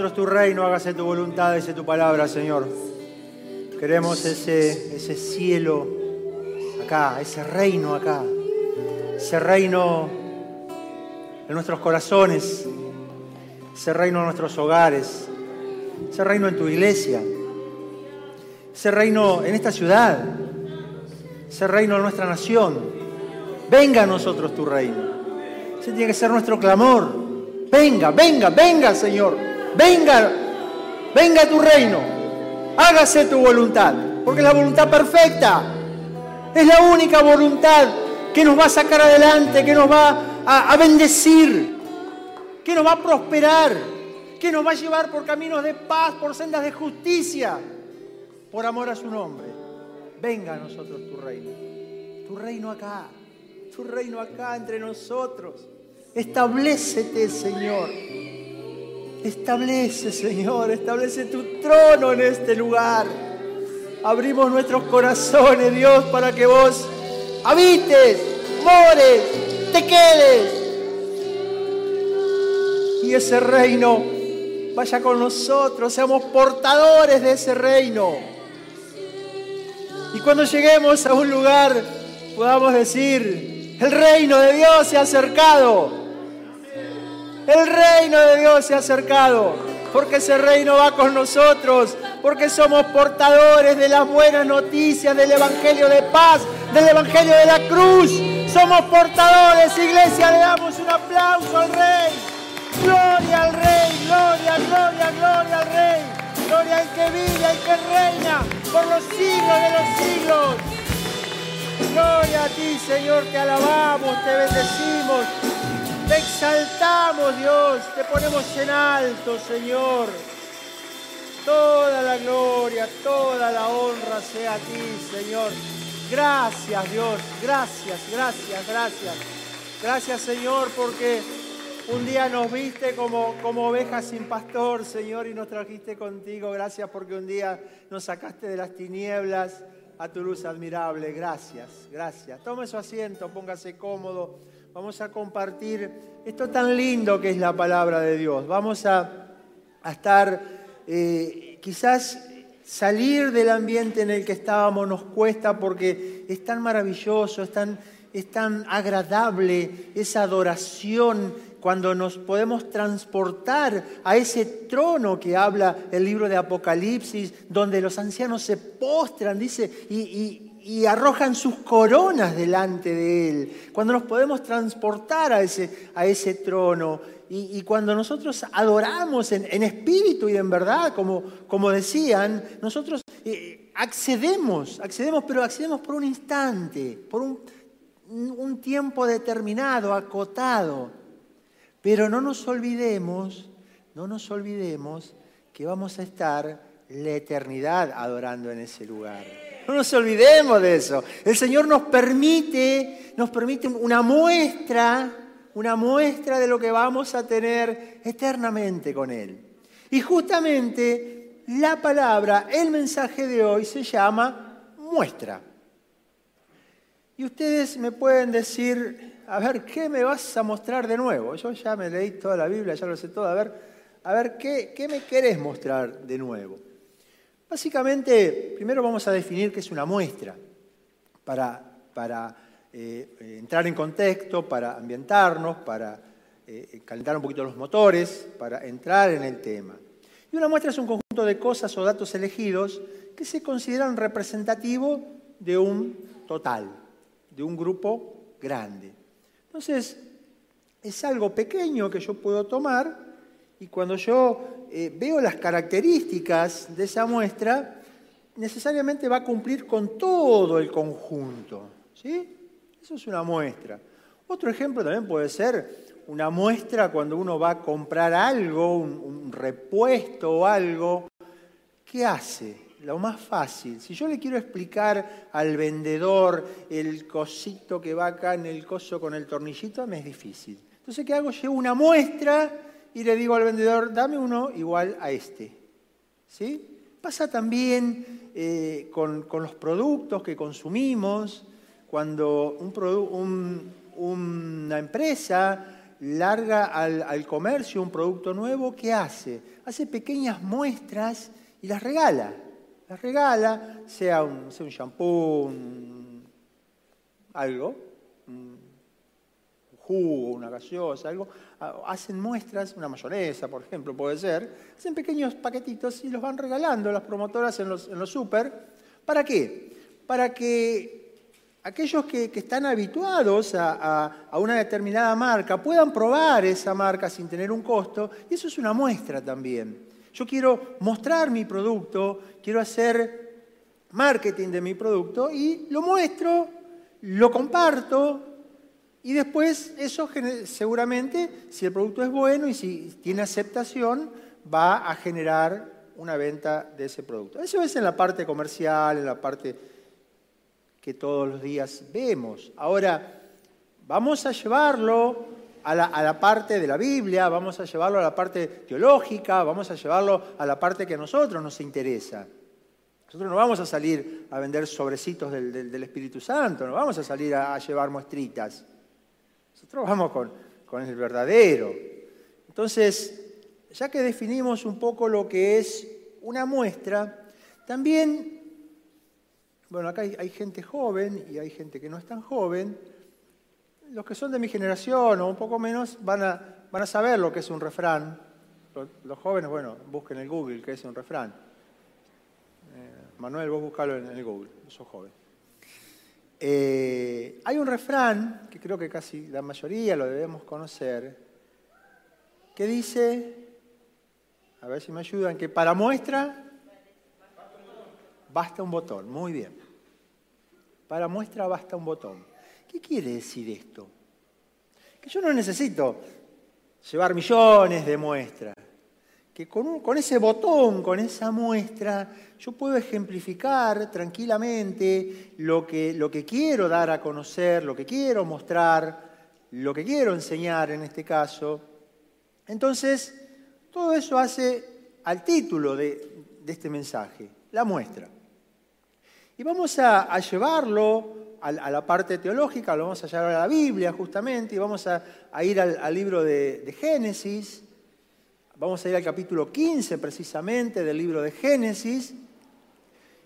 nosotros tu reino, hágase tu voluntad, dice tu palabra, Señor. Queremos ese, ese cielo acá, ese reino acá, ese reino en nuestros corazones, ese reino en nuestros hogares, ese reino en tu iglesia, ese reino en esta ciudad, ese reino en nuestra nación. Venga a nosotros tu reino. Ese tiene que ser nuestro clamor. Venga, venga, venga, Señor. Venga, venga tu reino. Hágase tu voluntad, porque la voluntad perfecta. Es la única voluntad que nos va a sacar adelante, que nos va a, a bendecir, que nos va a prosperar, que nos va a llevar por caminos de paz, por sendas de justicia, por amor a su nombre. Venga a nosotros tu reino, tu reino acá, tu reino acá entre nosotros. Establecete, Señor. Establece, Señor, establece tu trono en este lugar. Abrimos nuestros corazones, Dios, para que vos habites, mores, te quedes. Y ese reino vaya con nosotros, seamos portadores de ese reino. Y cuando lleguemos a un lugar, podamos decir, el reino de Dios se ha acercado. El reino de Dios se ha acercado, porque ese reino va con nosotros, porque somos portadores de las buenas noticias del Evangelio de paz, del Evangelio de la cruz. Somos portadores, iglesia, le damos un aplauso al Rey. Gloria al Rey, gloria, gloria, gloria al Rey. Gloria al que vive, al que reina por los siglos de los siglos. Gloria a ti, Señor, te alabamos, te bendecimos, te exaltamos, Dios, te ponemos en alto, Señor. Toda la gloria, toda la honra sea a ti, Señor. Gracias, Dios, gracias, gracias, gracias. Gracias, Señor, porque un día nos viste como, como ovejas sin pastor, Señor, y nos trajiste contigo. Gracias porque un día nos sacaste de las tinieblas a tu luz admirable. Gracias, gracias. Tome su asiento, póngase cómodo. Vamos a compartir esto tan lindo que es la palabra de Dios. Vamos a, a estar, eh, quizás salir del ambiente en el que estábamos nos cuesta porque es tan maravilloso, es tan, es tan agradable esa adoración cuando nos podemos transportar a ese trono que habla el libro de Apocalipsis, donde los ancianos se postran, dice, y, y, y arrojan sus coronas delante de Él. Cuando nos podemos transportar a ese, a ese trono y, cuando nosotros adoramos en, en, espíritu y en verdad, como, como decían, nosotros eh, accedemos, accedemos, pero accedemos por un instante, por un, un tiempo determinado, acotado. Pero no nos olvidemos, no nos olvidemos que vamos a estar la eternidad adorando en ese lugar. No nos olvidemos de eso. El Señor nos permite, nos permite una muestra, una muestra de lo que vamos a tener eternamente con Él. Y justamente la palabra, el mensaje de hoy se llama muestra. Y ustedes me pueden decir, a ver, ¿qué me vas a mostrar de nuevo? Yo ya me leí toda la Biblia, ya lo sé todo. A ver, a ver ¿qué, qué me querés mostrar de nuevo? Básicamente, primero vamos a definir qué es una muestra, para, para eh, entrar en contexto, para ambientarnos, para eh, calentar un poquito los motores, para entrar en el tema. Y una muestra es un conjunto de cosas o datos elegidos que se consideran representativos de un total, de un grupo grande. Entonces, es algo pequeño que yo puedo tomar y cuando yo eh, veo las características de esa muestra, necesariamente va a cumplir con todo el conjunto. ¿sí? Eso es una muestra. Otro ejemplo también puede ser una muestra cuando uno va a comprar algo, un, un repuesto o algo. ¿Qué hace? Lo más fácil. Si yo le quiero explicar al vendedor el cosito que va acá en el coso con el tornillito, me es difícil. Entonces, ¿qué hago? Llevo una muestra y le digo al vendedor, dame uno igual a este. ¿Sí? Pasa también eh, con, con, los productos que consumimos, cuando una empresa larga al, comercio un producto nuevo, ¿qué hace? Hace pequeñas muestras y las regala. Las regala, sea un, sea un shampoo, algo, una gaseosa, algo. Hacen muestras, una mayonesa, por ejemplo, puede ser. Hacen pequeños paquetitos y los van regalando las promotoras en los, en los super. ¿Para qué? Para que aquellos que, están habituados a, una determinada marca puedan probar esa marca sin tener un costo, y eso es una muestra también. Yo quiero mostrar mi producto, quiero hacer marketing de mi producto y lo muestro, lo comparto y después eso seguramente, si el producto es bueno y si tiene aceptación, va a generar una venta de ese producto. Eso es en la parte comercial, en la parte que todos los días vemos. Ahora, vamos a llevarlo a la, parte de la Biblia, vamos a llevarlo a la parte teológica, vamos a llevarlo a la parte que a nosotros nos interesa. Nosotros no vamos a salir a vender sobrecitos del, Espíritu Santo, no vamos a salir a, llevar muestritas. Nosotros vamos con, el verdadero. Entonces, ya que definimos un poco lo que es una muestra, también bueno, acá hay, gente joven y hay gente que no es tan joven. Los que son de mi generación o un poco menos van a, saber lo que es un refrán. Los, jóvenes, bueno, busquen en el Google qué es un refrán. Eh, Manuel, vos buscalo en el Google, sos joven. Eh, hay un refrán, que creo que casi la mayoría lo debemos conocer, que dice, a ver si me ayudan, que para muestra basta un botón. Muy bien. Para muestra basta un botón. ¿Qué quiere decir esto? Que yo no necesito llevar millones de muestras. Que con, ese botón, con esa muestra, yo puedo ejemplificar tranquilamente lo que, quiero dar a conocer, lo que quiero mostrar, lo que quiero enseñar en este caso. Entonces, todo eso hace al título de este mensaje, la muestra. Y vamos a, llevarlo a, la parte teológica, lo vamos a llevar a la Biblia justamente, y vamos a, ir al, libro de, Génesis, vamos a ir al capítulo 15 precisamente del libro de Génesis,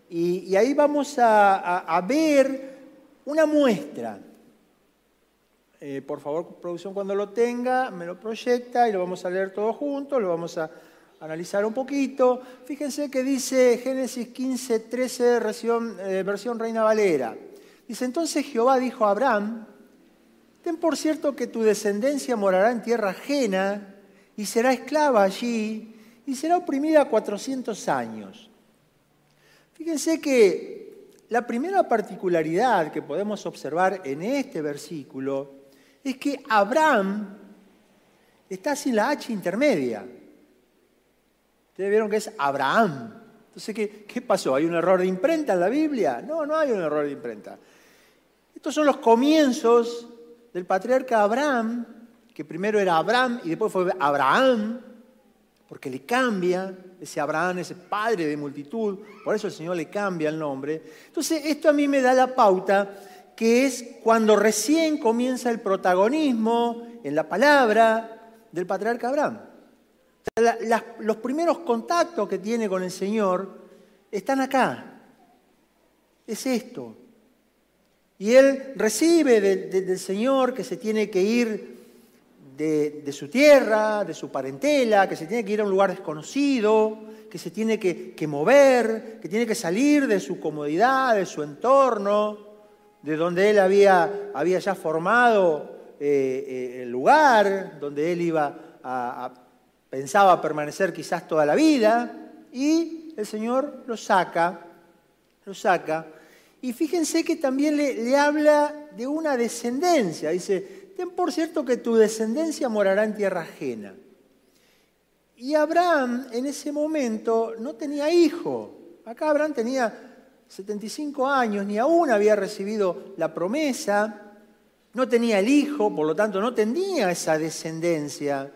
y, ahí vamos a, ver una muestra. Eh, por favor, producción, cuando lo tenga, me lo proyecta y lo vamos a leer todo juntos, lo vamos a analizar un poquito. Fíjense que dice Génesis 15, 13, versión, eh, versión Reina Valera. Dice, entonces Jehová dijo a Abraham, ten por cierto que tu descendencia morará en tierra ajena y será esclava allí y será oprimida 400 años. Fíjense que la primera particularidad que podemos observar en este versículo es que Abraham está sin la H intermedia. Ustedes vieron que es Abraham. Entonces, ¿qué, ¿qué, pasó? ¿Hay un error de imprenta en la Biblia? No, no hay un error de imprenta. Estos son los comienzos del patriarca Abraham, que primero era Abraham y después fue Abraham, porque le cambia ese Abraham, ese padre de multitud, por eso el Señor le cambia el nombre. Entonces, esto a mí me da la pauta que es cuando recién comienza el protagonismo en la palabra del patriarca Abraham los primeros contactos que tiene con el Señor están acá. Es esto. Y él recibe del Señor que se tiene que ir de, su tierra, de su parentela, que se tiene que ir a un lugar desconocido, que se tiene que, mover, que tiene que salir de su comodidad, de su entorno, de donde él había, había ya formado eh, eh, el lugar, donde él iba a pensaba permanecer quizás toda la vida, y el Señor lo saca, lo saca. Y fíjense que también le, habla de una descendencia. Dice, ten por cierto que tu descendencia morará en tierra ajena. Y Abraham en ese momento no tenía hijo. Acá Abraham tenía 75 años, ni aún había recibido la promesa, no tenía el hijo, por lo tanto no tenía esa descendencia.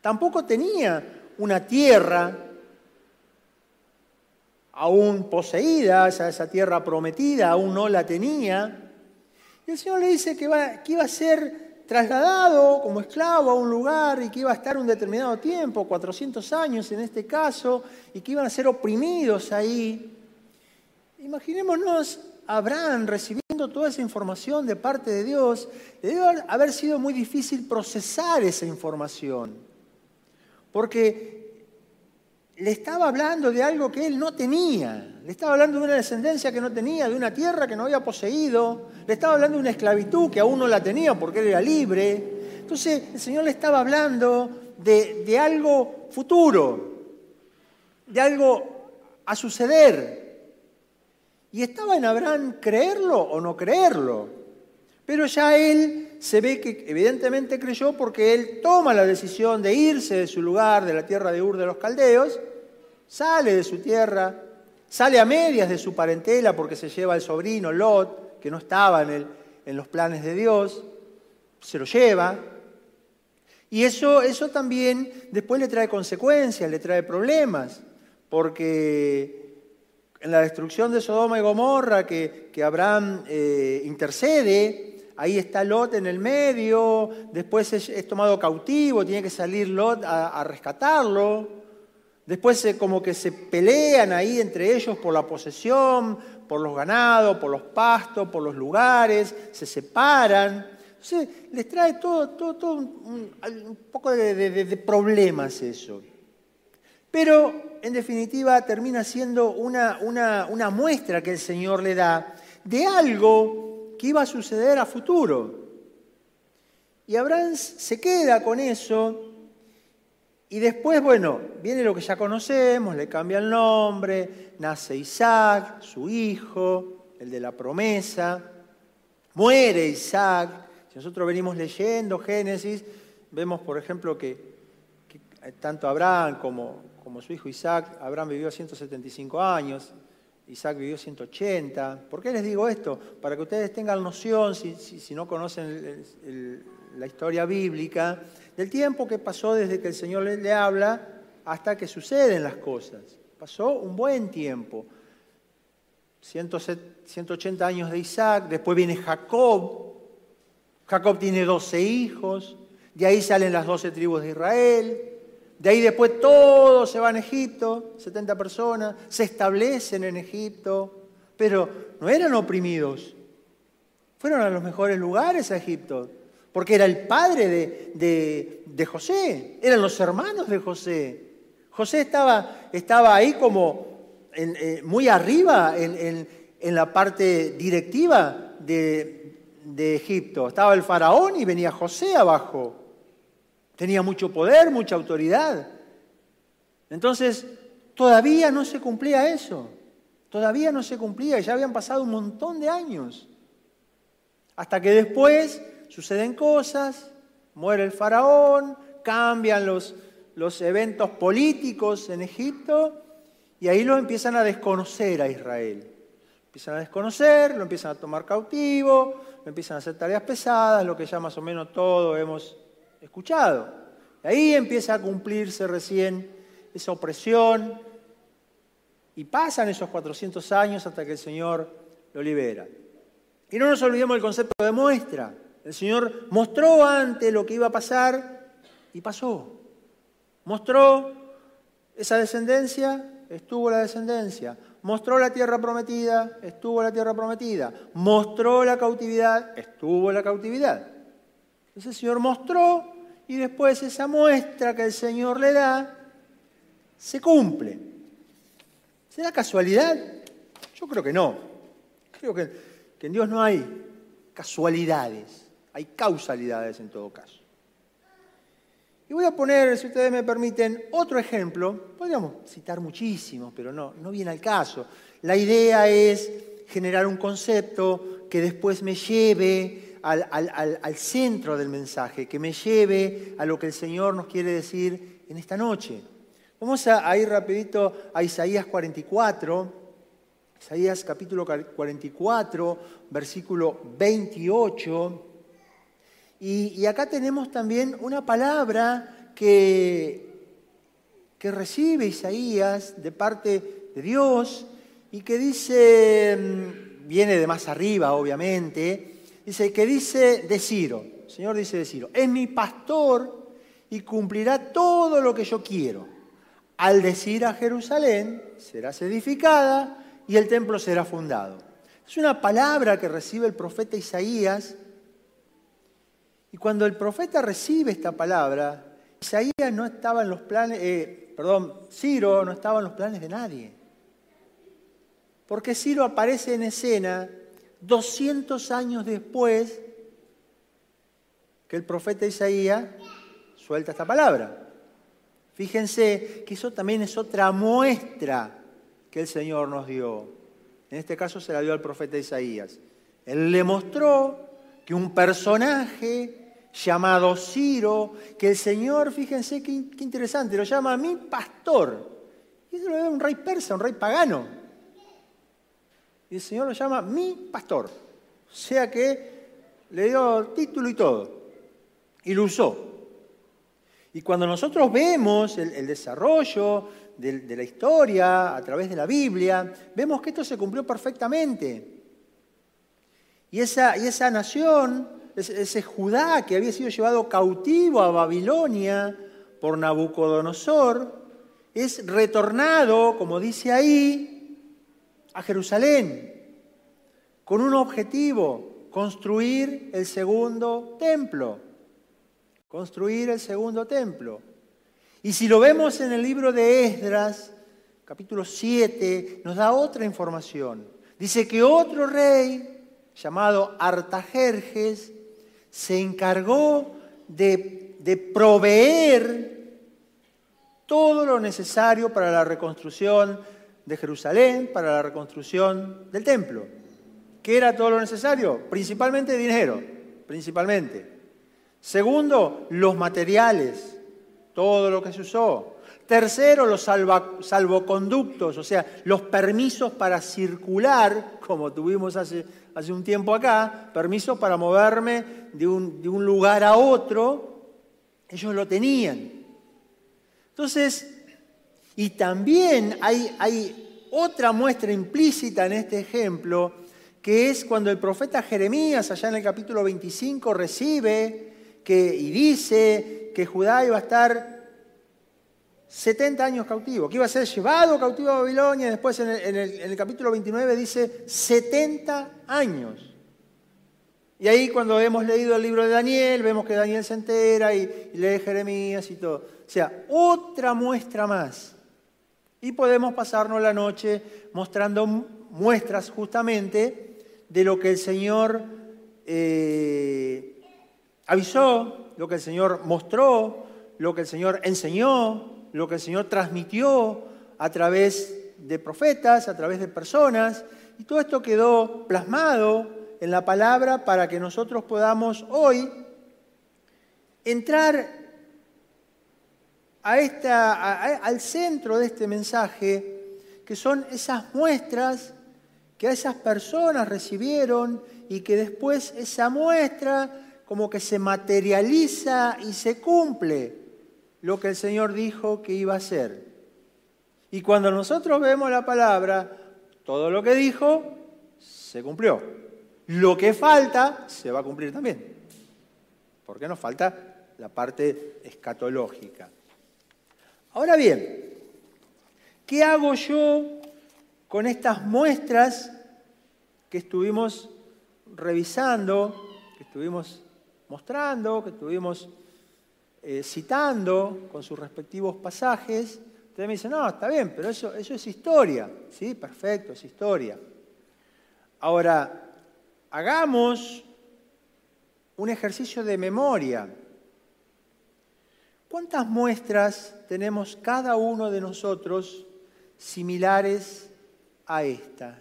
Tampoco tenía una tierra aún poseída, esa, tierra prometida, aún no la tenía. Y el Señor le dice que, iba a ser trasladado como esclavo a un lugar y que iba a estar un determinado tiempo, 400 años en este caso, y que iban a ser oprimidos ahí. Imaginémonos a Abraham recibiendo toda esa información de parte de Dios. Le debe haber sido muy difícil procesar esa información, porque le estaba hablando de algo que él no tenía. Le estaba hablando de una descendencia que no tenía, de una tierra que no había poseído. Le estaba hablando de una esclavitud que aún no la tenía porque él era libre. Entonces el Señor le estaba hablando de, algo futuro, de algo a suceder. Y estaba en Abraham creerlo o no creerlo. Pero ya él se ve que evidentemente creyó porque él toma la decisión de irse de su lugar, de la tierra de Ur de los Caldeos, sale de su tierra, sale a medias de su parentela porque se lleva al sobrino Lot, que no estaba en, en los planes de Dios, se lo lleva. Y eso, eso también después le trae consecuencias, le trae problemas, porque en la destrucción de Sodoma y Gomorra, que, que Abraham eh, intercede, ahí está Lot en el medio, después es, tomado cautivo, tiene que salir Lot a, rescatarlo, después como que se pelean ahí entre ellos por la posesión, por los ganados, por los pastos, por los lugares, se separan. Entonces les trae todo, un, poco de, problemas eso. Pero en definitiva termina siendo una, una muestra que el Señor le da de algo que iba a suceder a futuro. Y Abraham se queda con eso y después, bueno, viene lo que ya conocemos, le cambia el nombre, nace Isaac, su hijo, el de la promesa, muere Isaac. Si nosotros venimos leyendo Génesis, vemos, por ejemplo, que, tanto Abraham como, como su hijo Isaac, Abraham vivió 175 años, Isaac vivió 180. ¿Por qué les digo esto? Para que ustedes tengan noción, si, no conocen la historia bíblica, del tiempo que pasó desde que el Señor le, habla hasta que suceden las cosas. Pasó un buen tiempo. 180 años de Isaac, después viene Jacob. Jacob tiene 12 hijos, de ahí salen las 12 tribus de Israel. De ahí después todos se van a Egipto, 70 personas, se establecen en Egipto, pero no eran oprimidos. Fueron a los mejores lugares a Egipto, porque era el padre de, José, eran los hermanos de José. José estaba, estaba ahí como eh, muy arriba en, la parte directiva de, de Egipto. Estaba el faraón y venía José abajo. Tenía mucho poder, mucha autoridad. Entonces, todavía no se cumplía eso. Todavía no se cumplía. Ya habían pasado un montón de años. Hasta que después suceden cosas, muere el faraón, cambian los, eventos políticos en Egipto y ahí lo empiezan a desconocer a Israel. Empiezan a desconocer, lo empiezan a tomar cautivo, lo empiezan a hacer tareas pesadas, lo que ya más o menos todo hemos escuchado. Ahí empieza a cumplirse recién esa opresión y pasan esos 400 años hasta que el Señor lo libera. Y no nos olvidemos del concepto de muestra. El Señor mostró antes lo que iba a pasar y pasó. Mostró esa descendencia, estuvo la descendencia. Mostró la tierra prometida, estuvo la tierra prometida. Mostró la cautividad, estuvo la cautividad. Entonces el Señor mostró y después esa muestra que el Señor le da se cumple. ¿Será casualidad? Yo creo que no. Creo que, que en Dios no hay casualidades, hay causalidades en todo caso. Y voy a poner, si ustedes me permiten, otro ejemplo. Podríamos citar muchísimos, pero no, no viene al caso. La idea es generar un concepto que después me lleve al, centro del mensaje, que me lleve a lo que el Señor nos quiere decir en esta noche. Vamos a, ir rapidito a Isaías 44, Isaías capítulo 44, versículo 28. Y, acá tenemos también una palabra que, que recibe Isaías de parte de Dios y que dice, mm, viene de más arriba obviamente, dice, que dice de Ciro. El Señor dice de Ciro, es mi pastor y cumplirá todo lo que yo quiero. Al decir a Jerusalén, serás edificada y el templo será fundado. Es una palabra que recibe el profeta Isaías. Y cuando el profeta recibe esta palabra, Isaías no estaba en los planes, eh, perdón, Ciro no estaba en los planes de nadie. Porque Ciro aparece en escena 200 años después que el profeta Isaías suelta esta palabra. Fíjense que eso también es otra muestra que el Señor nos dio. En este caso se la dio al profeta Isaías. Él le mostró que un personaje llamado Ciro, que el Señor, fíjense qué, interesante, lo llama a mi pastor. Y eso lo ve un rey persa, un rey pagano. Y el Señor lo llama mi pastor. O sea que le dio título y todo. Y lo usó. Y cuando nosotros vemos el, desarrollo de, la historia a través de la Biblia, vemos que esto se cumplió perfectamente. Y esa nación, ese, Judá que había sido llevado cautivo a Babilonia por Nabucodonosor, es retornado, como dice ahí, a Jerusalén, con un objetivo, construir el segundo templo construir el segundo templo. Y si lo vemos en el libro de Esdras, capítulo 7, nos da otra información. Dice que otro rey, llamado Artajerjes, se encargó de, de proveer todo lo necesario para la reconstrucción de Jerusalén, para la reconstrucción del templo. ¿Qué era todo lo necesario? Principalmente dinero, principalmente. Segundo, los materiales, todo lo que se usó. Tercero, los salvoconductos, o sea, los permisos para circular, como tuvimos hace, hace un tiempo acá, permisos para moverme de un, de un lugar a otro, ellos lo tenían. Entonces, y también hay, hay otra muestra implícita en este ejemplo, que es cuando el profeta Jeremías, allá en el capítulo 25, recibe y dice que Judá iba a estar 70 años cautivo, que iba a ser llevado cautivo a Babilonia, después en el, capítulo 29 dice 70 años. Y ahí cuando hemos leído el libro de Daniel, vemos que Daniel se entera y, y lee Jeremías y todo. O sea, otra muestra más. Y podemos pasarnos la noche mostrando muestras justamente de lo que el Señor eh, avisó, lo que el Señor mostró, lo que el Señor enseñó, lo que el Señor transmitió a través de profetas, a través de personas, y todo esto quedó plasmado en la palabra para que nosotros podamos hoy entrar al centro de este mensaje, que son esas muestras que esas personas recibieron y que después esa muestra como que se materializa y se cumple lo que el Señor dijo que iba a hacer. Y cuando nosotros vemos la palabra, todo lo que dijo se cumplió. Lo que falta se va a cumplir también. Porque nos falta la parte escatológica. Ahora bien, ¿qué hago yo con estas muestras que estuvimos revisando, que estuvimos mostrando, que estuvimos eh, citando con sus respectivos pasajes. Ustedes me dicen, no, está bien, pero eso, eso es historia. Sí, perfecto, es historia. Ahora, hagamos un ejercicio de memoria. ¿Cuántas muestras tenemos cada uno de nosotros similares a esta?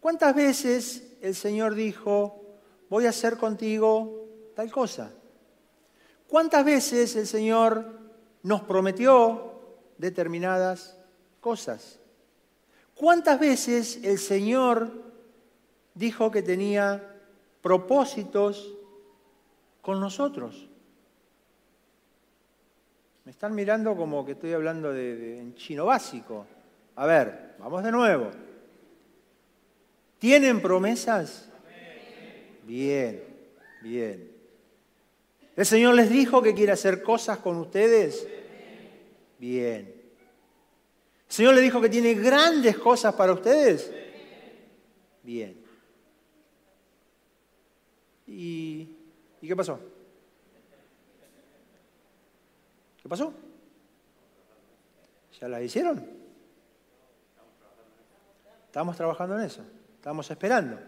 ¿Cuántas veces el Señor dijo, voy a hacer contigo tal cosa. ¿Cuántas veces el Señor nos prometió determinadas cosas? ¿Cuántas veces el Señor dijo que tenía propósitos con nosotros? Me están mirando como que estoy hablando de, en chino básico. A ver, vamos de nuevo. ¿Tienen promesas? Bien. Bien. ¿El Señor les dijo que quiere hacer cosas con ustedes? Bien. ¿El Señor les dijo que tiene grandes cosas para ustedes? Bien. ¿Y, ¿y qué pasó? ¿Qué pasó? ¿Ya la hicieron? Estamos trabajando en eso. Estamos esperando.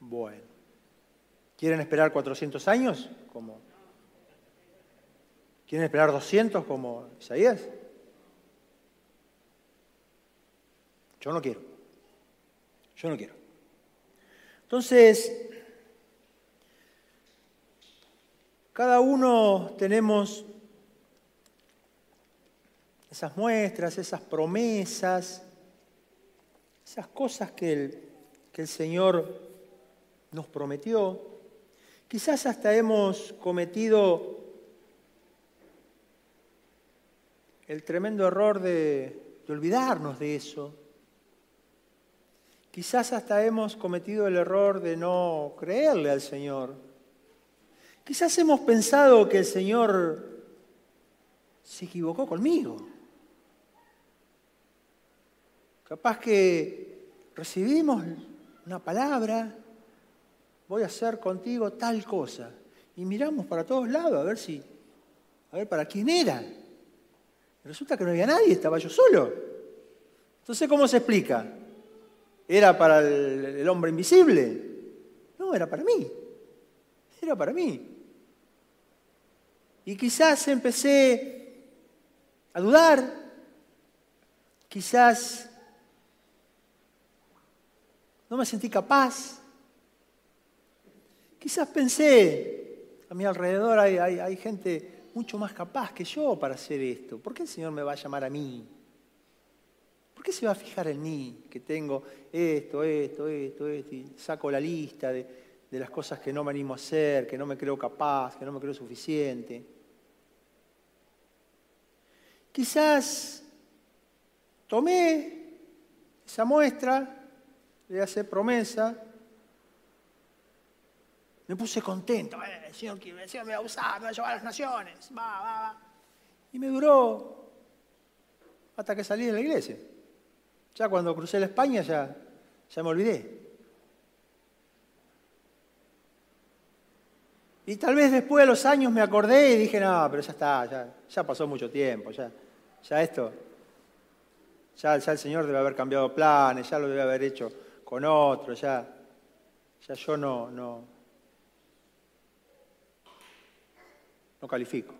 Bueno. ¿Quieren esperar 400 años? Como... ¿Quieren esperar 200 como Isaías? Yo no quiero. Yo no quiero. Entonces, cada uno tenemos esas muestras, esas promesas, esas cosas que el, que el Señor nos prometió. Quizás hasta hemos cometido el tremendo error de, olvidarnos de eso. Quizás hasta hemos cometido el error de no creerle al Señor. Quizás hemos pensado que el Señor se equivocó conmigo. Capaz que recibimos una palabra voy a hacer contigo tal cosa. Y miramos para todos lados a ver si, a ver para quién era. resulta que no había nadie, estaba yo solo. Entonces, ¿cómo se explica? ¿Era para el, el hombre invisible? No, era para mí. Era para mí. Y quizás empecé a dudar, quizás no me sentí capaz, Quizás pensé, a mi alrededor hay, gente mucho más capaz que yo para hacer esto. ¿Por qué el Señor me va a llamar a mí? ¿Por qué se va a fijar en mí? Que tengo esto, esto, esto, esto, y saco la lista de, de las cosas que no me animo a hacer, que no me creo capaz, que no me creo suficiente. Quizás tomé esa muestra, le hace promesa, me puse contento. El, Señor, el Señor me va a usar, me va a llevar a las naciones. Va, va, va. Y me duró hasta que salí de la iglesia. Ya cuando crucé la España ya, ya me olvidé. Y tal vez después de los años me acordé y dije, no, pero ya está, ya, ya pasó mucho tiempo, ya, ya esto, ya, ya, el Señor debe haber cambiado planes, ya lo debe haber hecho con otro, ya, ya yo no, no, no califico.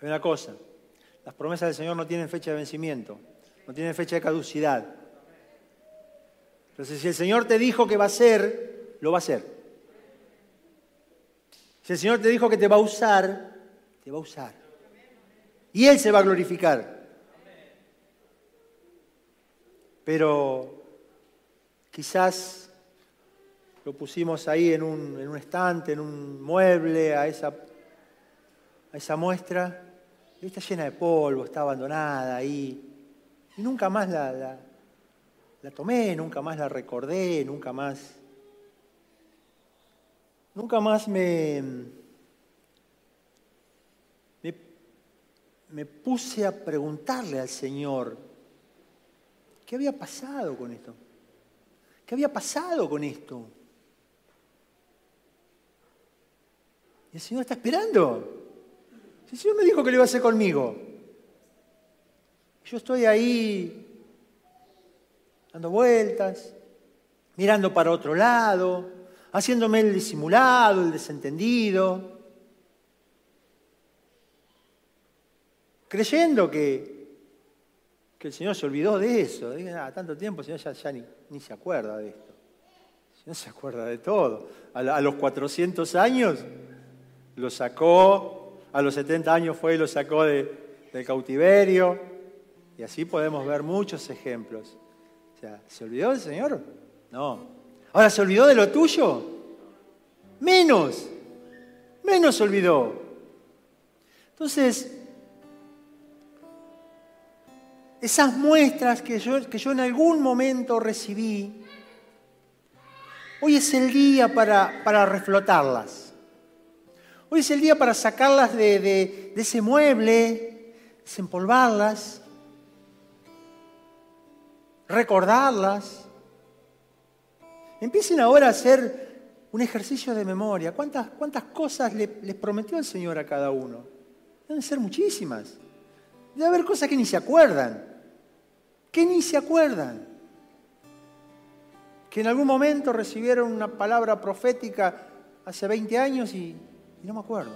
Hay una cosa, las promesas del Señor no tienen fecha de vencimiento, no tienen fecha de caducidad. Entonces, si el Señor te dijo que va a ser, lo va a hacer. Si el Señor te dijo que te va a usar, te va a usar. Y Él se va a glorificar. Pero quizás lo pusimos ahí en un, estante, en un mueble, a esa, a esa muestra. Y está llena de polvo, está abandonada ahí. Y nunca más la, la, tomé, nunca más la recordé, nunca más. Nunca más me, me puse a preguntarle al Señor, ¿qué había pasado con esto? ¿Qué había pasado con esto? Y el Señor está esperando. el Señor me dijo que lo iba a hacer conmigo. Yo estoy ahí dando vueltas, mirando para otro lado, haciéndome el disimulado, el desentendido, creyendo que, que el Señor se olvidó de eso. Dije, ah, tanto tiempo, el Señor ya, ni, ni, se acuerda de esto. El Señor se acuerda de todo. A, a los 400 años lo sacó, a los 70 años fue y lo sacó de, del cautiverio. Y así podemos ver muchos ejemplos. O sea, ¿se olvidó del Señor? No. Ahora, ¿se olvidó de lo tuyo? Menos. Menos se olvidó. Entonces, esas muestras que yo, que yo en algún momento recibí, Hoy es el día para, para reflotarlas. Hoy es el día para sacarlas de, ese mueble, desempolvarlas, recordarlas. Empiecen ahora a hacer un ejercicio de memoria. ¿Cuántas, cuántas cosas les prometió el Señor a cada uno? Deben ser muchísimas. Debe haber cosas que ni se acuerdan. Que ni se acuerdan. Que en algún momento recibieron una palabra profética hace 20 años y, y no me acuerdo.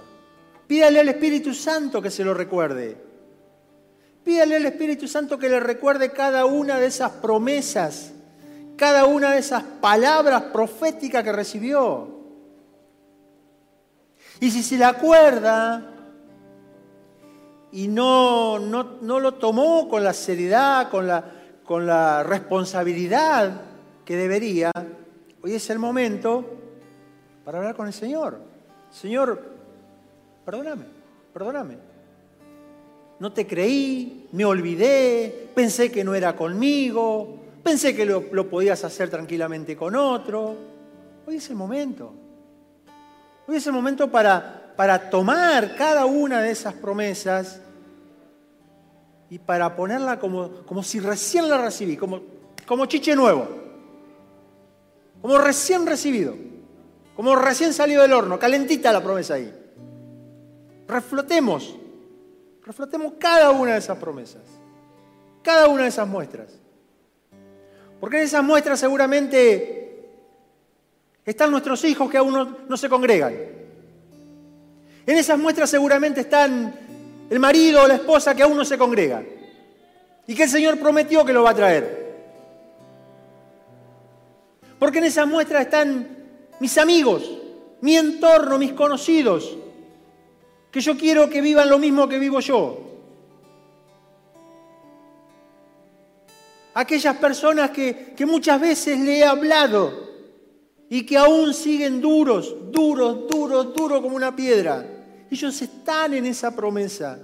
Pídale al Espíritu Santo que se lo recuerde. Pídale al Espíritu Santo que le recuerde cada una de esas promesas, cada una de esas palabras proféticas que recibió. Y si se le acuerda y no, no, lo tomó con la seriedad, con la, con la responsabilidad que debería, hoy es el momento para hablar con el Señor. Señor, perdóname, perdóname no te creí, me olvidé, pensé que no era conmigo, pensé que lo, podías hacer tranquilamente con otro. Hoy es el momento. Hoy es el momento para, para tomar cada una de esas promesas y para ponerla como, como si recién la recibí, como, como chiche nuevo, como recién recibido, como recién salido del horno, calentita la promesa ahí. Reflotemos Reflotemos cada una de esas promesas, cada una de esas muestras. Porque en esas muestras seguramente están nuestros hijos que aún no, se congregan. En esas muestras seguramente están el marido o la esposa que aún no se congrega. Y que el Señor prometió que lo va a traer. Porque en esas muestras están mis amigos, mi entorno, mis conocidos, que yo quiero que vivan lo mismo que vivo yo. Aquellas personas que, que muchas veces le he hablado y que aún siguen duros, duros, duros, duros como una piedra. Ellos están en esa promesa.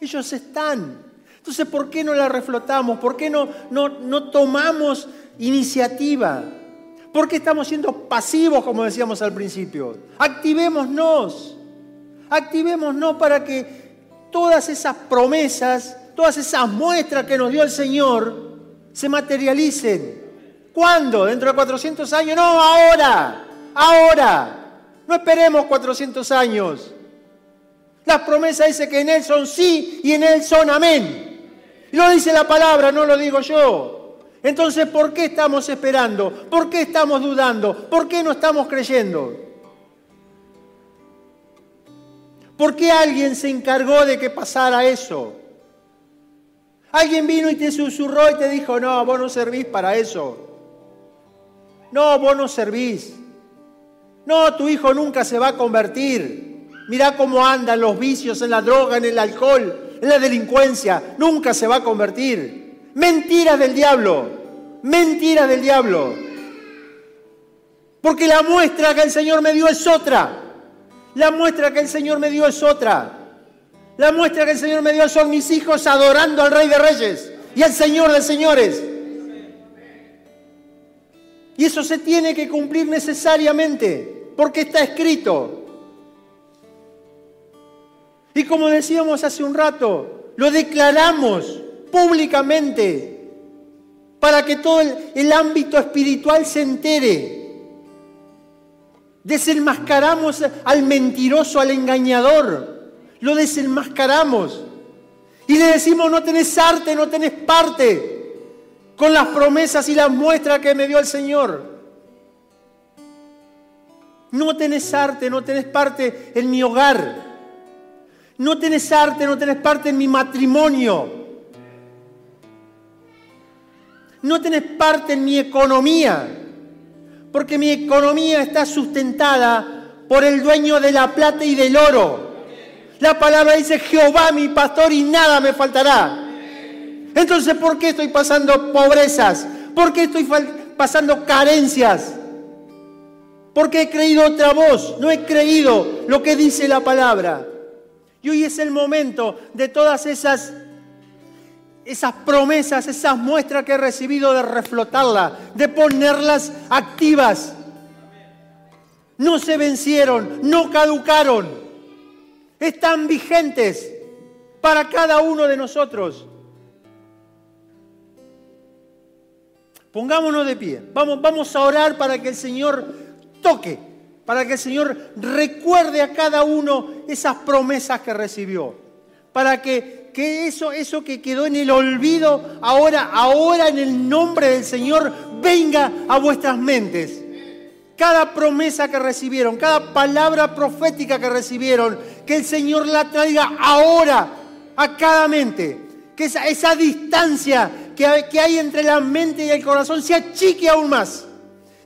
Ellos están. Entonces, ¿por qué no la reflotamos? ¿Por qué no, no, no tomamos iniciativa? ¿Por qué estamos siendo pasivos, como decíamos al principio? Activémonos. Activémonos para que todas esas promesas, todas esas muestras que nos dio el Señor se materialicen. ¿Cuándo? ¿Dentro de 400 años? No, ahora, ahora. No esperemos 400 años. Las promesas dicen que en Él son sí y en Él son amén. Y lo dice la palabra, no lo digo yo. Entonces, ¿por qué estamos esperando? ¿Por qué estamos dudando? ¿Por qué no estamos creyendo? ¿Por qué alguien se encargó de que pasara eso? Alguien vino y te susurró y te dijo, no, vos no servís para eso. No, vos no servís. No, tu hijo nunca se va a convertir. Mirá cómo andan los vicios en la droga, en el alcohol, en la delincuencia. Nunca se va a convertir. Mentira del diablo. Mentira del diablo. Porque la muestra que el Señor me dio es otra. La muestra que el Señor me dio es otra. La muestra que el Señor me dio son mis hijos adorando al Rey de Reyes y al Señor de Señores. Y eso se tiene que cumplir necesariamente, porque está escrito. Y como decíamos hace un rato, lo declaramos públicamente para que todo el, ámbito espiritual se entere. Desenmascaramos al mentiroso, al engañador. Lo desenmascaramos. Y le decimos, no tenés arte, no tenés parte con las promesas y las muestras que me dio el Señor. No tenés arte, no tenés parte en mi hogar. No tenés arte, no tenés parte en mi matrimonio. No tenés parte en mi economía porque mi economía está sustentada por el dueño de la plata y del oro. La palabra dice, Jehová mi pastor y nada me faltará. Entonces, ¿por qué estoy pasando pobrezas? ¿Por qué estoy pasando carencias? Porque he creído otra voz, no he creído lo que dice la palabra. Y hoy es el momento de todas esas esas promesas, esas muestras que he recibido de reflotarla, de ponerlas activas, no se vencieron, no caducaron, están vigentes para cada uno de nosotros. Pongámonos de pie. Vamos, vamos a orar para que el Señor toque, para que el Señor recuerde a cada uno esas promesas que recibió. Para que, que eso, eso que quedó en el olvido, ahora, ahora en el nombre del Señor, venga a vuestras mentes. Cada promesa que recibieron, cada palabra profética que recibieron, que el Señor la traiga ahora a cada mente. Que esa, esa distancia que hay, entre la mente y el corazón se achique aún más.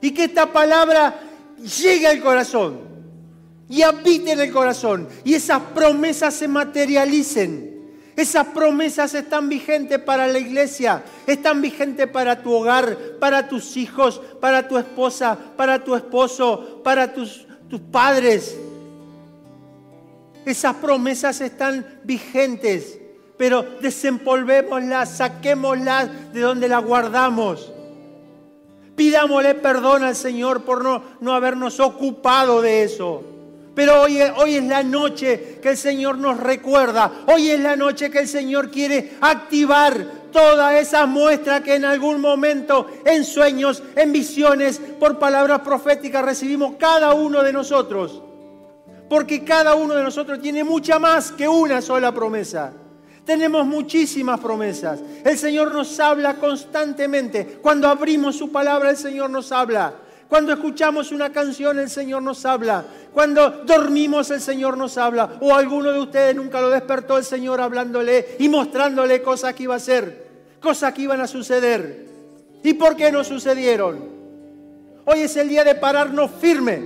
Y que esta palabra llegue al corazón y habite en el corazón. Y esas promesas se materialicen. Esas promesas están vigentes para la iglesia, están vigentes para tu hogar, para tus hijos, para tu esposa, para tu esposo, para tus, tus padres. Esas promesas están vigentes pero desempolvémoslas, saquémoslas de donde las guardamos. Pidámosle perdón al Señor por no, no habernos ocupado de eso. Pero hoy, hoy es la noche que el Señor nos recuerda. Hoy es la noche que el Señor quiere activar toda esa muestra que en algún momento, en sueños, en visiones, por palabras proféticas recibimos cada uno de nosotros. Porque cada uno de nosotros tiene mucha más que una sola promesa. Tenemos muchísimas promesas. El Señor nos habla constantemente. Cuando abrimos su palabra, el Señor nos habla. Cuando escuchamos una canción, el Señor nos habla. Cuando dormimos, el Señor nos habla. O alguno de ustedes nunca lo despertó el Señor hablándole y mostrándole cosas que iba a hacer, cosas que iban a suceder. ¿Y por qué no sucedieron? Hoy es el día de pararnos firme,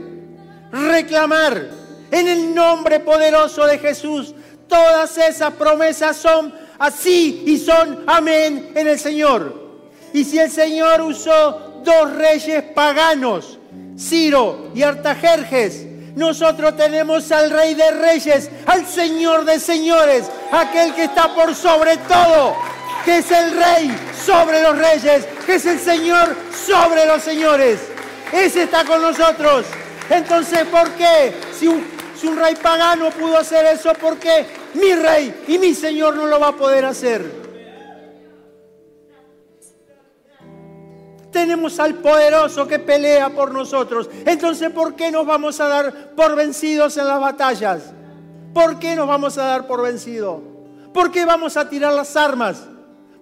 reclamar en el nombre poderoso de Jesús Todas esas promesas son así y son amén en el Señor. Y si el Señor usó dos reyes paganos, Ciro y Artajerjes, nosotros tenemos al Rey de Reyes, al Señor de Señores, aquel que está por sobre todo, que es el Rey sobre los reyes, que es el Señor sobre los señores. Ese está con nosotros. Entonces, ¿por qué? Si un, rey pagano pudo hacer eso, ¿por qué mi rey y mi Señor no lo va a poder hacer. Tenemos al poderoso que pelea por nosotros. Entonces, ¿por qué nos vamos a dar por vencidos en las batallas? ¿Por qué nos vamos a dar por vencidos? ¿Por qué vamos a tirar las armas?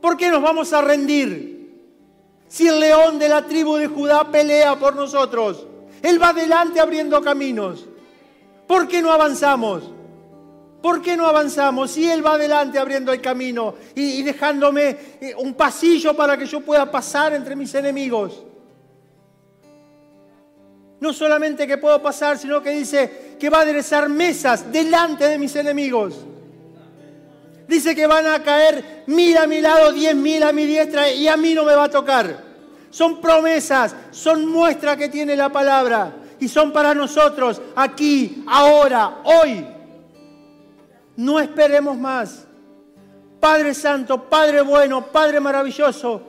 ¿Por qué nos vamos a rendir? Si el león de la tribu de Judá pelea por nosotros, Él va adelante abriendo caminos. ¿Por qué no avanzamos? ¿Por qué no avanzamos? Si Él va adelante abriendo el camino y, dejándome eh, un pasillo para que yo pueda pasar entre mis enemigos. No solamente que puedo pasar, sino que dice que va a aderezar mesas delante de mis enemigos. Dice que van a caer mil a mi lado, diez mil a mi diestra y a mí no me va a tocar. Son promesas, son muestras que tiene la palabra y son para nosotros aquí, ahora, hoy. No esperemos más. Padre Santo, Padre bueno, Padre maravilloso,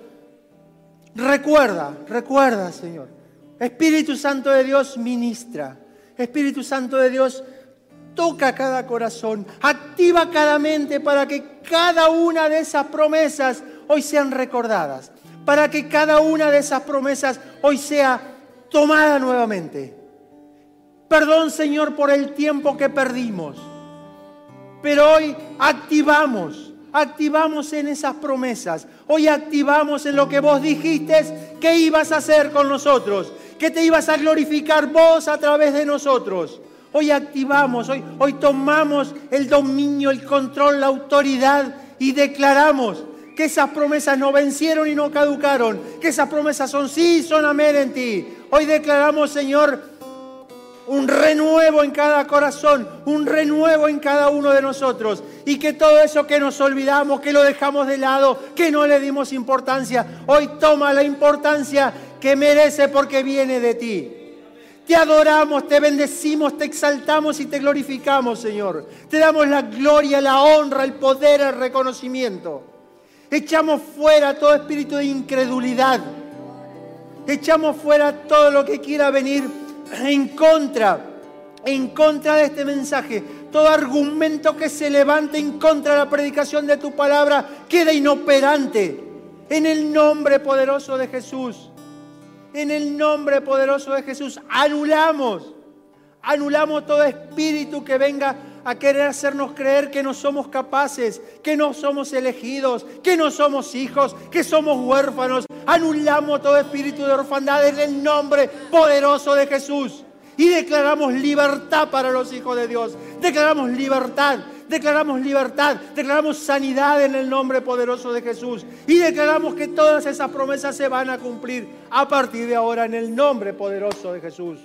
recuerda, recuerda, Señor. Espíritu Santo de Dios ministra. Espíritu Santo de Dios toca cada corazón, activa cada mente para que cada una de esas promesas hoy sean recordadas, para que cada una de esas promesas hoy sea tomada nuevamente. Perdón, Señor, por el tiempo que perdimos. Pero hoy activamos, activamos en esas promesas. Hoy activamos en lo que vos dijiste que ibas a hacer con nosotros, que te ibas a glorificar vos a través de nosotros. Hoy activamos, hoy, hoy tomamos el dominio, el control, la autoridad y declaramos que esas promesas no vencieron y no caducaron, que esas promesas son sí, son amén en ti. Hoy declaramos, Señor, un renuevo en cada corazón, un renuevo en cada uno de nosotros. Y que todo eso que nos olvidamos, que lo dejamos de lado, que no le dimos importancia, hoy toma la importancia que merece porque viene de ti. Te adoramos, te bendecimos, te exaltamos y te glorificamos, Señor. Te damos la gloria, la honra, el poder, el reconocimiento. Echamos fuera todo espíritu de incredulidad. Echamos fuera todo lo que quiera venir en contra, en contra de este mensaje. Todo argumento que se levante en contra de la predicación de tu palabra queda inoperante. En el nombre poderoso de Jesús. En el nombre poderoso de Jesús anulamos, anulamos todo espíritu que venga a querer hacernos creer que no somos capaces, que no somos elegidos, que no somos hijos, que somos huérfanos. Anulamos todo espíritu de orfandad en el nombre poderoso de Jesús. Y declaramos libertad para los hijos de Dios. Declaramos libertad, declaramos libertad, declaramos sanidad en el nombre poderoso de Jesús. Y declaramos que todas esas promesas se van a cumplir a partir de ahora en el nombre poderoso de Jesús.